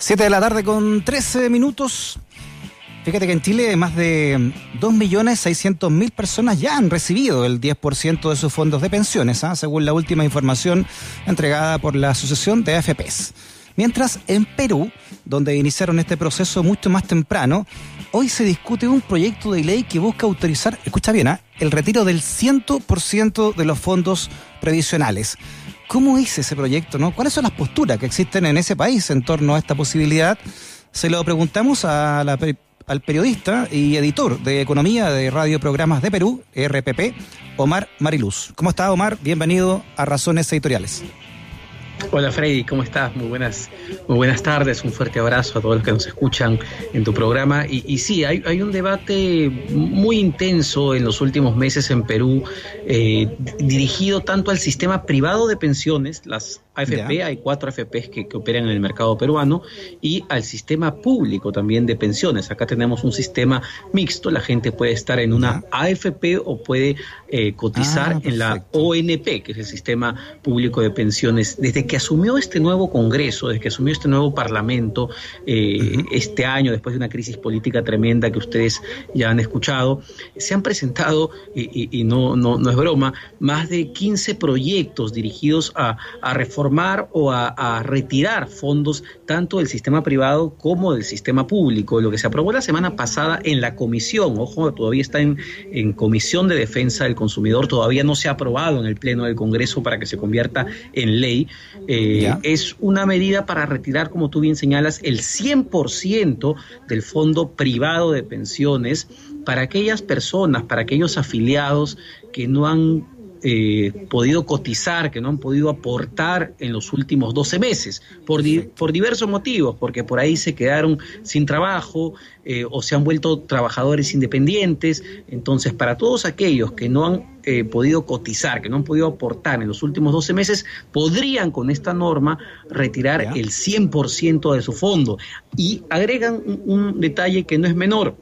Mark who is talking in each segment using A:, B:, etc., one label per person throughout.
A: 7 de la tarde con 13 minutos. Fíjate que en Chile más de 2.600.000 personas ya han recibido el 10% de sus fondos de pensiones, ¿ah? según la última información entregada por la Asociación de AFPs. Mientras en Perú, donde iniciaron este proceso mucho más temprano, hoy se discute un proyecto de ley que busca autorizar, escucha bien, ¿ah? el retiro del 100% de los fondos previsionales. ¿Cómo es ese proyecto? No? ¿Cuáles son las posturas que existen en ese país en torno a esta posibilidad? Se lo preguntamos al periodista y editor de Economía de Radio Programas de Perú, RPP, Omar Mariluz. ¿Cómo está Omar? Bienvenido a Razones Editoriales.
B: Hola Freddy, ¿cómo estás? Muy buenas, muy buenas tardes, un fuerte abrazo a todos los que nos escuchan en tu programa. Y, sí, hay, hay, un debate muy intenso en los últimos meses en Perú, eh, dirigido tanto al sistema privado de pensiones, las AFP, hay cuatro AFPs que, operan en el mercado peruano, y al sistema público también de pensiones. Acá tenemos un sistema mixto, la gente puede estar en una AFP o puede eh, cotizar ah, en la ONP, que es el sistema público de pensiones. Desde que asumió este nuevo Congreso, desde que asumió este nuevo Parlamento, eh, este año, después de una crisis política tremenda que ustedes ya han escuchado, se han presentado, y, no, no, no, es broma, más de 15 proyectos dirigidos a, a reformar o a, retirar fondos tanto del sistema privado como del sistema público. Lo que se aprobó la semana pasada en la comisión, ojo, todavía está en, comisión de defensa del consumidor, todavía no se ha aprobado en el Pleno del Congreso para que se convierta en ley, eh, es una medida para retirar, como tú bien señalas, el 100% del fondo privado de pensiones para aquellas personas, para aquellos afiliados que no han eh, podido cotizar, que no han podido aportar en los últimos 12 meses, por, por diversos motivos, porque por ahí se quedaron sin trabajo eh, o se han vuelto trabajadores independientes. Entonces, para todos aquellos que no han eh, podido cotizar, que no han podido aportar en los últimos 12 meses, podrían con esta norma retirar el 100% de su fondo. Y agregan un detalle que no es menor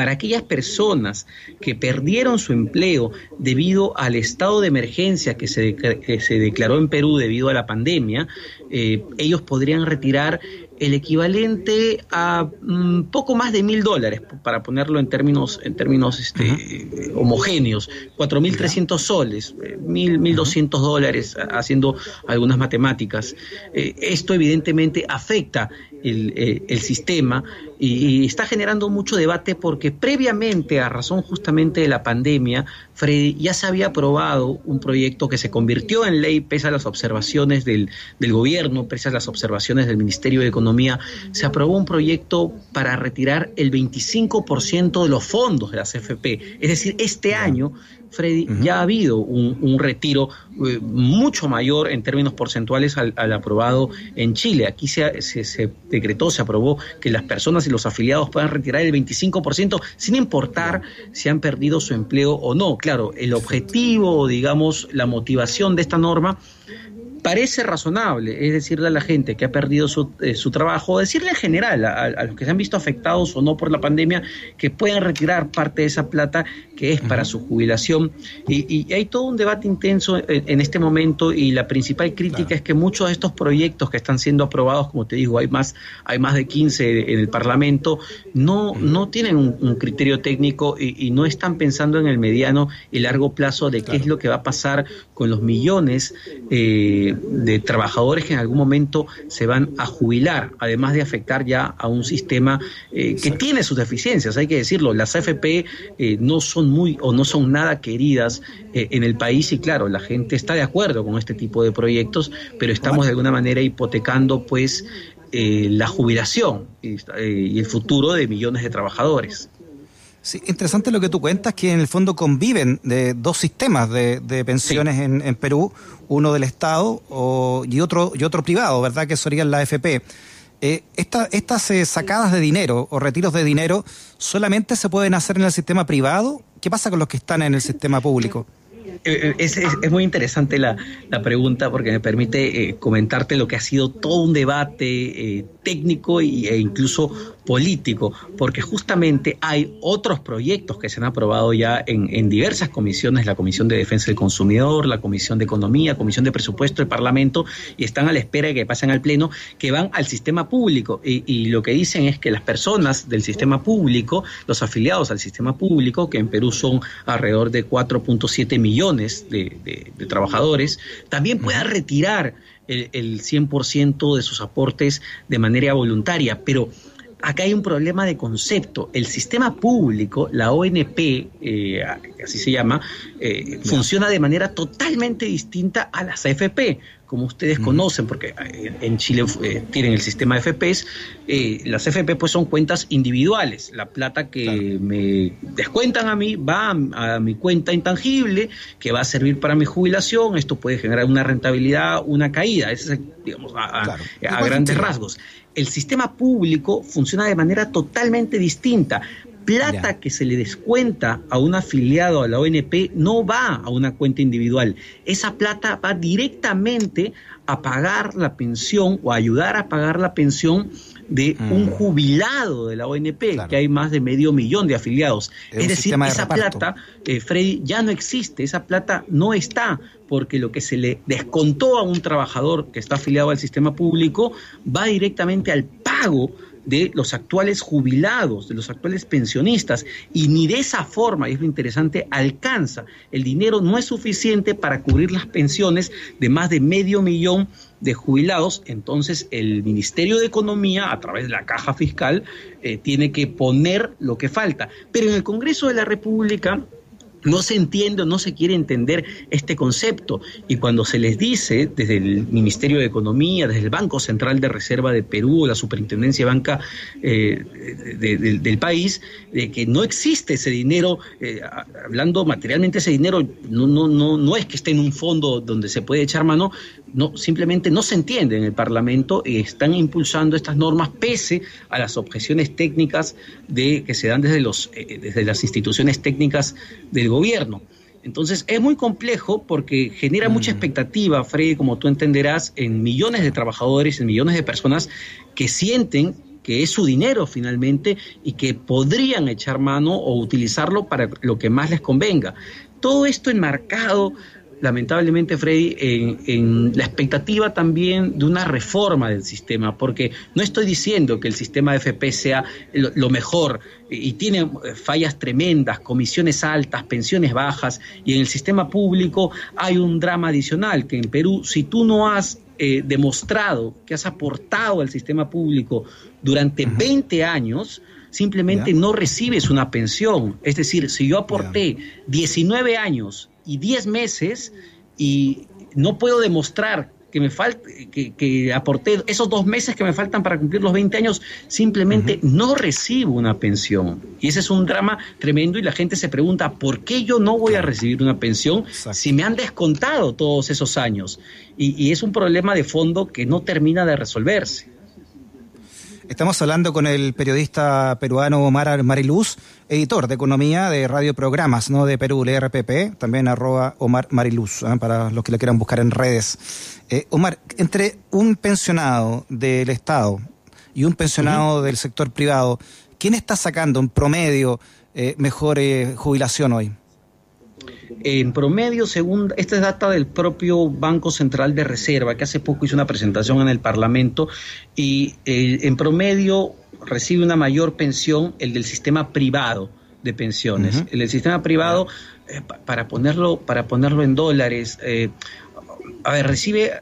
B: para aquellas personas que perdieron su empleo debido al estado de emergencia que se, se declaró en Perú debido a la pandemia, eh, ellos podrían retirar el equivalente a mm, poco más de mil dólares, para ponerlo en términos, en términos este, homogéneos, 4.300 soles, eh, mil, 1.200 dólares, haciendo algunas matemáticas. Eh, esto evidentemente afecta el, eh, el sistema y, está generando mucho debate porque previamente, a razón justamente de la pandemia, Freddy, ya se había aprobado un proyecto que se convirtió en ley pese a las observaciones del, del gobierno, pese a las observaciones del Ministerio de Economía, se aprobó un proyecto para retirar el 25% de los fondos de las FP. Es decir, este año Freddy, ya ha habido un, retiro eh, mucho mayor en términos porcentuales al, aprobado en Chile. Aquí se, se, decretó, se aprobó que las personas y los afiliados puedan retirar el 25% sin importar si han perdido su empleo o no. Claro, el objetivo, digamos, la motivación de esta norma parece razonable, es decirle a la gente que ha perdido su, eh, su trabajo, decirle en general a, los que se han visto afectados o no por la pandemia, que puedan retirar parte de esa plata que es para su jubilación. Y, hay todo un debate intenso en, este momento y la principal crítica es que muchos de estos proyectos que están siendo aprobados, como te digo, hay más, hay más de 15 en el Parlamento, no, no tienen un, criterio técnico y, no están pensando en el mediano y largo plazo de qué es lo que va a pasar con los millones. Eh, de, trabajadores que en algún momento se van a jubilar, además de afectar ya a un sistema eh, que tiene sus deficiencias, hay que decirlo. Las AFP eh, no son muy o no son nada queridas eh, en el país y claro, la gente está de acuerdo con este tipo de proyectos, pero estamos de alguna manera hipotecando pues la jubilación y el futuro de millones de trabajadores.
A: Sí, interesante lo que tú cuentas, que en el fondo conviven de dos sistemas de, pensiones en, Perú, uno del Estado y, otro, y otro privado, ¿verdad? Que sería la AFP. Eh, estas eh, sacadas de dinero o retiros de dinero solamente se pueden hacer en el sistema privado. ¿Qué pasa con los que están en el sistema público?
B: Eh, es, es, muy interesante la, pregunta porque me permite eh, comentarte lo que ha sido todo un debate eh, técnico e incluso político, porque justamente hay otros proyectos que se han aprobado ya en, en, diversas comisiones, la Comisión de Defensa del Consumidor, la Comisión de Economía, Comisión de Presupuesto del Parlamento, y están a la espera de que pasen al Pleno, que van al sistema público. Y, y lo que dicen es que las personas del sistema público, los afiliados al sistema público, que en Perú son alrededor de 4.7 millones de, de, trabajadores, también puedan retirar el, el 100% de sus aportes de manera voluntaria, pero acá hay un problema de concepto. El sistema público, la ONP, eh, así se llama, eh, funciona de manera totalmente distinta a las AFP. Como ustedes conocen, porque eh, en Chile tienen el sistema de FPs, las AFP pues son cuentas individuales. La plata que me descuentan a mí va a, mi cuenta intangible, que va a servir para mi jubilación. Esto puede generar una rentabilidad, una caída. Ese es, digamos, a, a grandes rasgos el sistema público funciona de manera totalmente distinta. Plata que se le descuenta a un afiliado a la ONP no va a una cuenta individual. Esa plata va directamente a pagar la pensión o a ayudar a pagar la pensión de un mm. jubilado de la ONP, que hay más de medio millón de afiliados. Es, decir, esa plata, eh, Freddy, ya no existe, esa plata no está, porque lo que se le descontó a un trabajador que está afiliado al sistema público va directamente al pago de los actuales jubilados, de los actuales pensionistas, y ni de esa forma, y es lo interesante, alcanza. El dinero no es suficiente para cubrir las pensiones de más de medio millón de jubilados, entonces el Ministerio de Economía, a través de la caja fiscal, eh, tiene que poner lo que falta. Pero en el Congreso de la República no se entiende o no se quiere entender este concepto. Y cuando se les dice desde el Ministerio de Economía, desde el Banco Central de Reserva de Perú, la Superintendencia de Banca eh, del país, de que no existe ese dinero, eh, hablando materialmente ese dinero, no, no, no, no es que esté en un fondo donde se puede echar mano, no, simplemente no se entiende en el Parlamento y están impulsando estas normas pese a las objeciones técnicas de, que se dan desde, los, eh, desde las instituciones técnicas del gobierno. Entonces es muy complejo porque genera mucha mm. expectativa, Freddy, como tú entenderás, en millones de trabajadores, en millones de personas que sienten que es su dinero finalmente y que podrían echar mano o utilizarlo para lo que más les convenga. Todo esto enmarcado lamentablemente, Freddy, en, la expectativa también de una reforma del sistema, porque no estoy diciendo que el sistema de FP sea lo, mejor y tiene eh, fallas tremendas, comisiones altas, pensiones bajas, y en el sistema público hay un drama adicional, que en Perú, si tú no has eh, demostrado que has aportado al sistema público durante 20 años, simplemente no recibes una pensión. Es decir, si yo aporté 19 años y 10 meses y no puedo demostrar que me falta, que, que, aporté esos dos meses que me faltan para cumplir los 20 años, simplemente no recibo una pensión. Y ese es un drama tremendo y la gente se pregunta, ¿por qué yo no voy a recibir una pensión si me han descontado todos esos años? y es un problema de fondo que no termina de resolverse.
A: Estamos hablando con el periodista peruano Omar Mariluz, editor de economía de Radio Programas, ¿no? De Perú, el RPP, también arroba Omar Mariluz, ¿eh? para los que le quieran buscar en redes. Eh, Omar, entre un pensionado del Estado y un pensionado del sector privado, ¿quién está sacando en promedio eh, mejor jubilación hoy?
B: En promedio, según esta es data del propio Banco Central de Reserva, que hace poco hizo una presentación en el Parlamento, y eh, en promedio recibe una mayor pensión el del sistema privado de pensiones. El del sistema privado, eh, para, ponerlo, para ponerlo en dólares, eh, a ver, recibe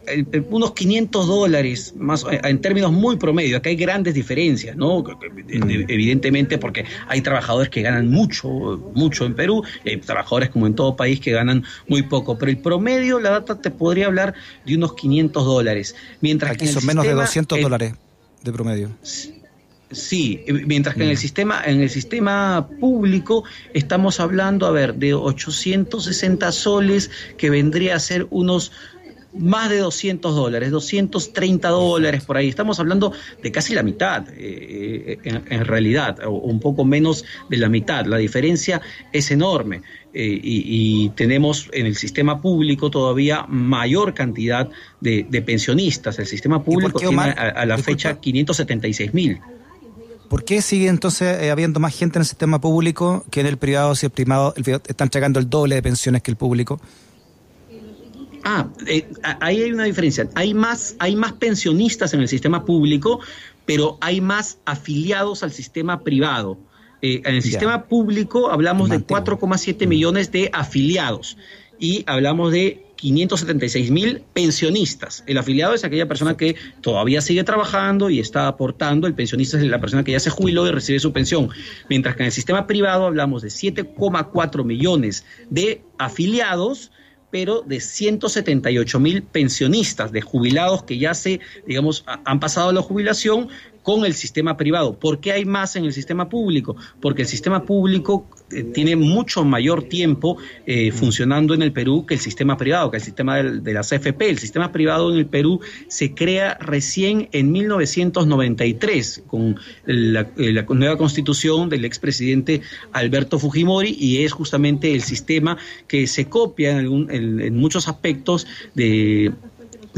B: unos 500 dólares, más en términos muy promedio. Acá hay grandes diferencias, ¿no? Evidentemente, porque hay trabajadores que ganan mucho, mucho en Perú, y hay trabajadores como en todo país que ganan muy poco. Pero el promedio, la data te podría hablar de unos 500 dólares. Mientras
A: Aquí son menos de 200 dólares de promedio.
B: Sí, mientras que en el sistema en el sistema público estamos hablando, a ver, de 860 soles que vendría a ser unos más de 200 dólares, 230 dólares por ahí. Estamos hablando de casi la mitad, eh, en, realidad, o un poco menos de la mitad. La diferencia es enorme. Eh, y, tenemos en el sistema público todavía mayor cantidad de, pensionistas. El sistema público tiene a, la fecha 576 mil.
A: ¿Por qué sigue entonces eh, habiendo más gente en el sistema público que en el privado si el privado, están entregando el doble de pensiones que el público?
B: Ah, eh, ahí hay una diferencia. Hay más, hay más pensionistas en el sistema público, pero hay más afiliados al sistema privado. Eh, en el sistema público hablamos de 4,7 mm. millones de afiliados y hablamos de 576 mil pensionistas. El afiliado es aquella persona que todavía sigue trabajando y está aportando. El pensionista es la persona que ya se jubiló y recibe su pensión. Mientras que en el sistema privado hablamos de 7,4 millones de afiliados pero de 178 mil pensionistas, de jubilados que ya se, digamos, han pasado la jubilación con el sistema privado. ¿Por qué hay más en el sistema público? Porque el sistema público tiene mucho mayor tiempo eh, funcionando en el Perú que el sistema privado, que el sistema de, las AFP. El sistema privado en el Perú se crea recién en 1993 con la, eh, la nueva constitución del expresidente Alberto Fujimori y es justamente el sistema que se copia en, en muchos aspectos de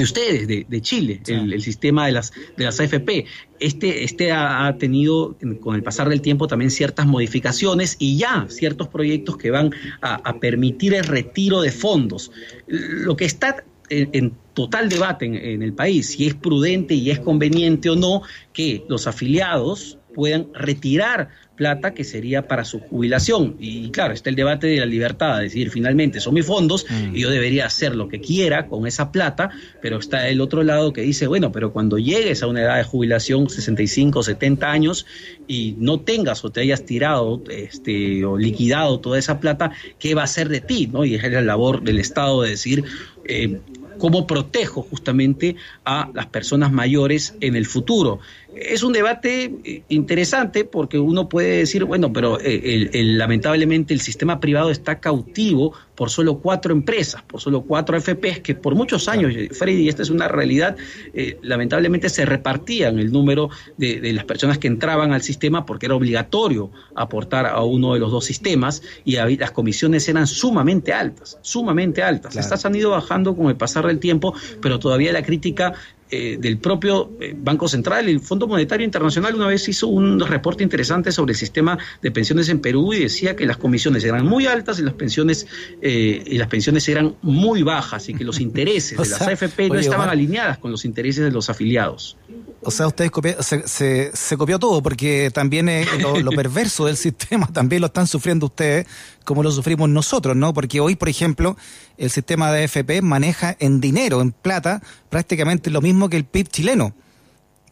B: de ustedes, de, Chile, el, sistema de las, de las AFP. Este, este ha, tenido con el pasar del tiempo también ciertas modificaciones y ya ciertos proyectos que van a, permitir el retiro de fondos. Lo que está en, total debate en, en, el país, si es prudente y es conveniente o no que los afiliados puedan retirar plata que sería para su jubilación. Y claro, está el debate de la libertad, de decir, finalmente son mis fondos mm. y yo debería hacer lo que quiera con esa plata, pero está el otro lado que dice, bueno, pero cuando llegues a una edad de jubilación, 65, 70 años, y no tengas o te hayas tirado este, o liquidado toda esa plata, ¿qué va a hacer de ti? ¿no? Y es la labor del Estado de decir, eh, cómo protejo justamente a las personas mayores en el futuro. Es un debate eh, interesante porque uno puede decir, bueno, pero eh, lamentablemente el sistema privado está cautivo por solo cuatro empresas, por solo cuatro FPs que por muchos años, Freddy, y esta es una realidad, eh, lamentablemente se repartían el número de, las personas que entraban al sistema porque era obligatorio aportar a uno de los dos sistemas y las comisiones eran sumamente altas, sumamente altas. Estas han ido bajando con el pasar del tiempo, pero todavía la crítica eh, del propio eh, Banco Central. El Fondo Monetario Internacional una vez hizo un reporte interesante sobre el sistema de pensiones en Perú y decía que las comisiones eran muy altas y las pensiones eh, y las pensiones eran muy bajas y que los intereses de las AFP no estaban alineadas con los intereses de los afiliados.
A: O sea, ustedes se, se, copió todo, porque también lo, perverso del sistema también lo están sufriendo ustedes, como lo sufrimos nosotros, ¿no? Porque hoy, por ejemplo, el sistema de AFP maneja en dinero, en plata, prácticamente lo mismo que el PIB chileno.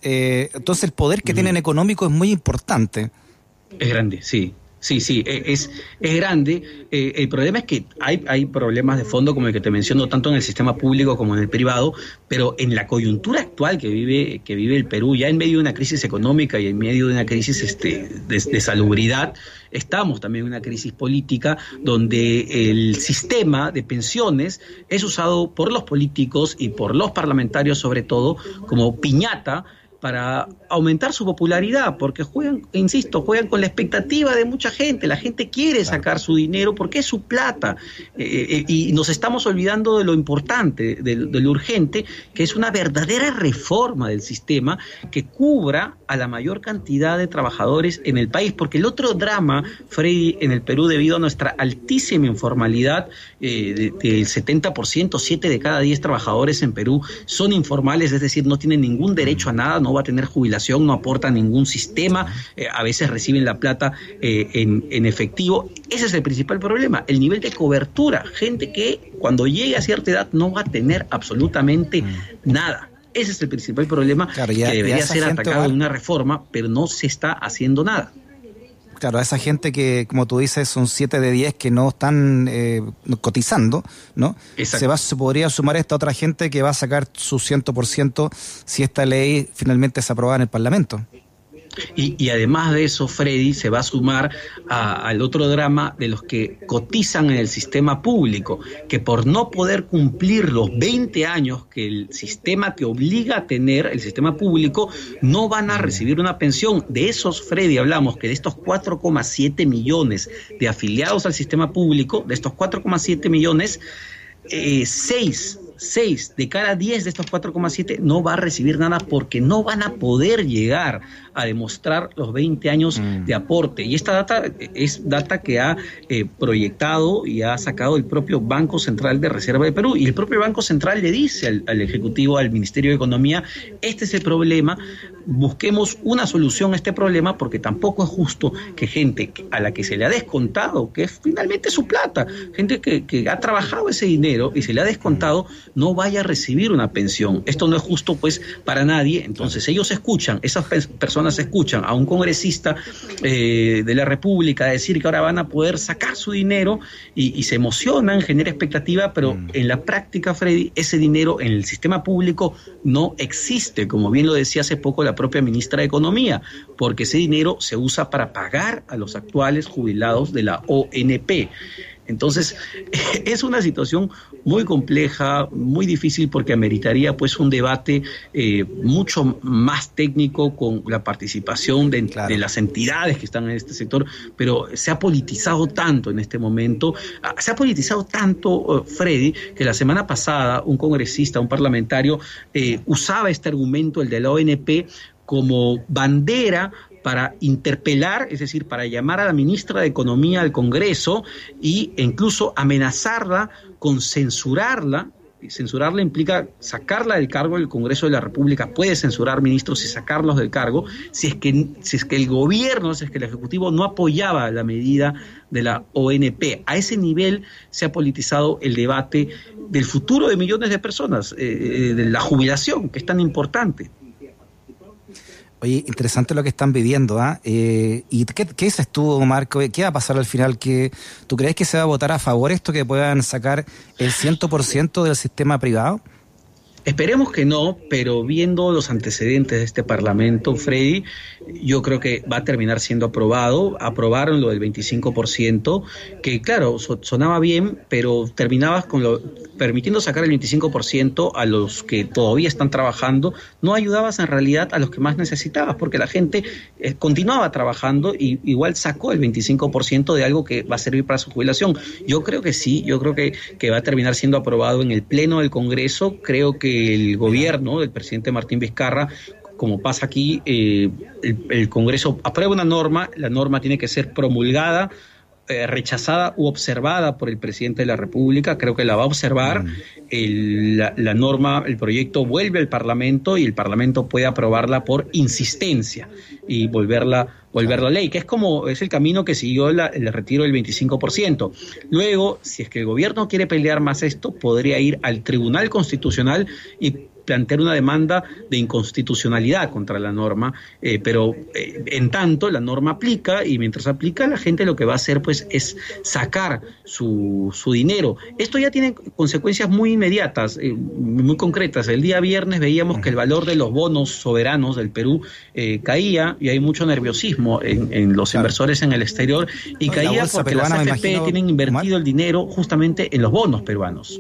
A: Eh, entonces, el poder que tienen económico es muy importante.
B: Es grande, sí. Sí, sí, e, es, es grande. Eh, el problema es que hay, hay problemas de fondo, como el que te menciono, tanto en el sistema público como en el privado, pero en la coyuntura actual que vive, que vive el Perú, ya en medio de una crisis económica y en medio de una crisis este, de, salubridad, estamos también en una crisis política donde el sistema de pensiones es usado por los políticos y por los parlamentarios sobre todo como piñata para aumentar su popularidad, porque juegan, insisto, juegan con la expectativa de mucha gente, la gente quiere sacar su dinero porque es su plata, eh, eh, y nos estamos olvidando de lo importante, de, lo urgente, que es una verdadera reforma del sistema que cubra a la mayor cantidad de trabajadores en el país, porque el otro drama, Freddy, en el Perú, debido a nuestra altísima informalidad, eh, del 70%, 7 de cada 10 trabajadores en Perú son informales, es decir, no tienen ningún derecho a nada, no va a tener jubilación, no aporta ningún sistema, eh, a veces reciben la plata eh, en, efectivo. Ese es el principal problema, el nivel de cobertura, gente que cuando llegue a cierta edad no va a tener absolutamente nada. Ese es el principal problema que debería ser atacado en una reforma, pero no se está haciendo nada.
A: Claro, a esa gente que, como tú dices, son 7 de 10 que no están eh, cotizando, ¿no? Se, va, se podría sumar esta otra gente que va a sacar su 100% si esta ley finalmente es aprobada en el Parlamento.
B: Y, además de eso, Freddy se va a sumar al otro drama de los que cotizan en el sistema público, que por no poder cumplir los 20 años que el sistema te obliga a tener, el sistema público, no van a recibir una pensión. De esos, Freddy, hablamos que de estos 4,7 millones de afiliados al sistema público, de estos 4,7 millones, eh, 6 6 de cada 10 de estos 4,7 no va a recibir nada porque no van a poder llegar a demostrar los 20 años mm. de aporte. Y esta data es data que ha eh, proyectado y ha sacado el propio Banco Central de Reserva de Perú. Y el propio Banco Central le dice al, al Ejecutivo, al Ministerio de Economía, este es el problema, busquemos una solución a este problema porque tampoco es justo que gente a la que se le ha descontado, que es finalmente su plata, gente que, que ha trabajado ese dinero y se le ha descontado, no vaya a recibir una pensión. Esto no es justo pues para nadie. Entonces ellos escuchan, esas personas escuchan a un congresista eh, de la República decir que ahora van a poder sacar su dinero y, se emocionan, genera expectativa, pero mm. en la práctica, Freddy, ese dinero en el sistema público no existe, como bien lo decía hace poco la propia ministra de Economía, porque ese dinero se usa para pagar a los actuales jubilados de la ONP. Entonces, es una situación muy compleja, muy difícil, porque ameritaría pues un debate eh, mucho más técnico con la participación de, las entidades que están en este sector, pero se ha politizado tanto en este momento, ah, se ha politizado tanto, eh, Freddy, que la semana pasada un congresista, un parlamentario, eh, usaba este argumento, el de la ONP, como bandera para interpelar, es decir, para llamar a la ministra de Economía al Congreso e incluso amenazarla con censurarla. Censurarla implica sacarla del cargo del Congreso de la República, puede censurar ministros y sacarlos del cargo, si es que, si es que el gobierno, si es que el Ejecutivo no apoyaba la medida de la ONP. A ese nivel se ha politizado el debate del futuro de millones de personas, eh, eh, de la jubilación, que es tan importante.
A: Oye, interesante lo que están viviendo, ¿ah? Eh, ¿Y qué, qué dices tú, Marco? ¿Qué va a pasar al final? ¿Que, ¿Tú crees que se va a votar a favor esto, que puedan sacar el 100% del sistema privado?
B: Esperemos que no, pero viendo los antecedentes de este Parlamento, Freddy, yo creo que va a terminar siendo aprobado. Aprobaron lo del 25%, que claro, sonaba bien, pero terminabas con lo, permitiendo sacar el 25% a los que todavía están trabajando, no ayudabas en realidad a los que más necesitabas, porque la gente eh, continuaba trabajando y igual sacó el 25% de algo que va a servir para su jubilación. Yo creo que sí, yo creo que, que va a terminar siendo aprobado en el Pleno del Congreso. Creo que el gobierno del presidente Martín Vizcarra como pasa aquí, eh, el, Congreso aprueba una norma, la norma tiene que ser promulgada, eh, rechazada u observada por el presidente de la República, creo que la va a observar, mm. la, norma, el proyecto vuelve al Parlamento y el Parlamento puede aprobarla por insistencia y volverla, volverla ley, que es como es el camino que siguió el retiro del 25%. Luego, si es que el gobierno quiere pelear más esto, podría ir al Tribunal Constitucional y plantear una demanda de inconstitucionalidad contra la norma, eh, pero eh, en tanto la norma aplica y mientras aplica la gente lo que va a hacer pues es sacar su, su dinero. Esto ya tiene consecuencias muy inmediatas, eh, muy concretas. El día viernes veíamos que el valor de los bonos soberanos del Perú caía y hay mucho nerviosismo en, los inversores en el exterior y caía porque las AFP tienen invertido el dinero justamente en los bonos peruanos.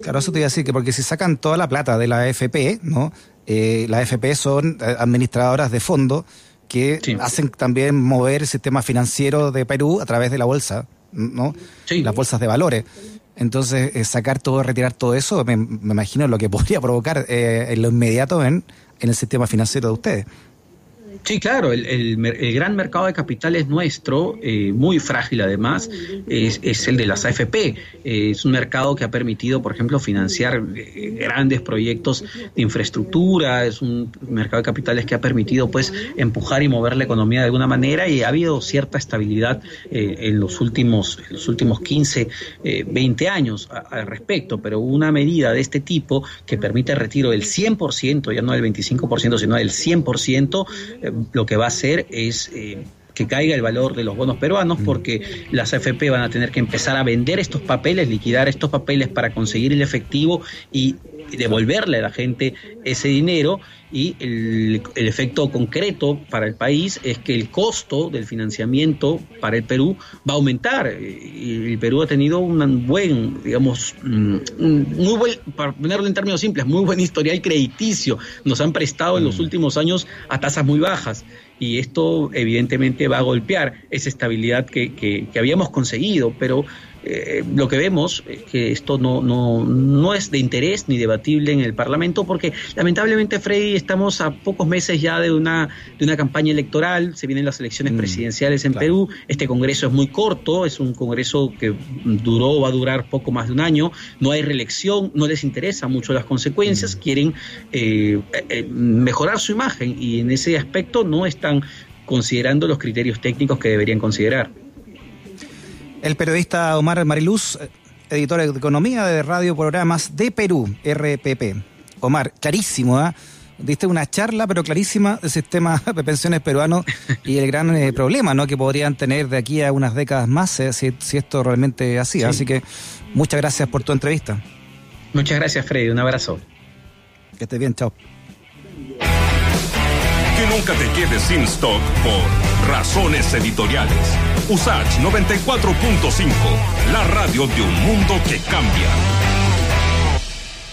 A: Claro, eso te iba a decir que porque si sacan toda la plata de la AFP, ¿no? Eh, las AFP son eh, administradoras de fondos que hacen también mover el sistema financiero de Perú a través de la bolsa, ¿no? Las bolsas de valores. Entonces, eh, sacar todo, retirar todo eso, me, imagino lo que podría provocar eh, en lo inmediato en, en el sistema financiero de ustedes.
B: Sí, claro, el, gran mercado de capitales nuestro, eh, muy frágil además, es, el de las AFP. Eh, es un mercado que ha permitido, por ejemplo, financiar eh, grandes proyectos de infraestructura, es un mercado de capitales que ha permitido pues empujar y mover la economía de alguna manera y ha habido cierta estabilidad en, los últimos, en los últimos 15, 20 años al respecto, pero una medida de este tipo que permite el retiro del 100%, ya no del 25%, sino del 100%, lo que va a hacer es eh, que caiga el valor de los bonos peruanos mm. porque las AFP van a tener que empezar a vender estos papeles, liquidar estos papeles para conseguir el efectivo y devolverle a la gente ese dinero y el, efecto concreto para el país es que el costo del financiamiento para el Perú va a aumentar. Y el Perú ha tenido un buen, digamos, mm, muy buen, para ponerlo en términos simples, muy buen historial crediticio. Nos han prestado en los mm. últimos años a tasas muy bajas y esto evidentemente va a golpear esa estabilidad que, que, que habíamos conseguido, pero eh, lo que vemos es que esto no, no, no es de interés ni debatible en el Parlamento porque lamentablemente, Freddy, estamos a pocos meses ya de una, de una campaña electoral, se vienen las elecciones mm, presidenciales en Perú, este Congreso es muy corto, es un Congreso que duró, va a durar poco más de un año, no hay reelección, no les interesa mucho las consecuencias, mm. quieren eh, eh, mejorar su imagen y en ese aspecto no están considerando los criterios técnicos que deberían considerar.
A: El periodista Omar Mariluz, editor de Economía de Radio Programas de Perú, RPP. Omar, clarísimo, ¿ah? Diste una charla, pero clarísima, del sistema de pensiones peruano y el gran eh, problema ¿no? que podrían tener de aquí a unas décadas más eh, si, esto realmente así. Así que muchas gracias por tu entrevista.
B: Muchas gracias, Freddy. Un abrazo.
A: Que estés bien, chao.
C: Que nunca te quedes sin stock por razones editoriales. USACH 94.5, la radio de un mundo que cambia.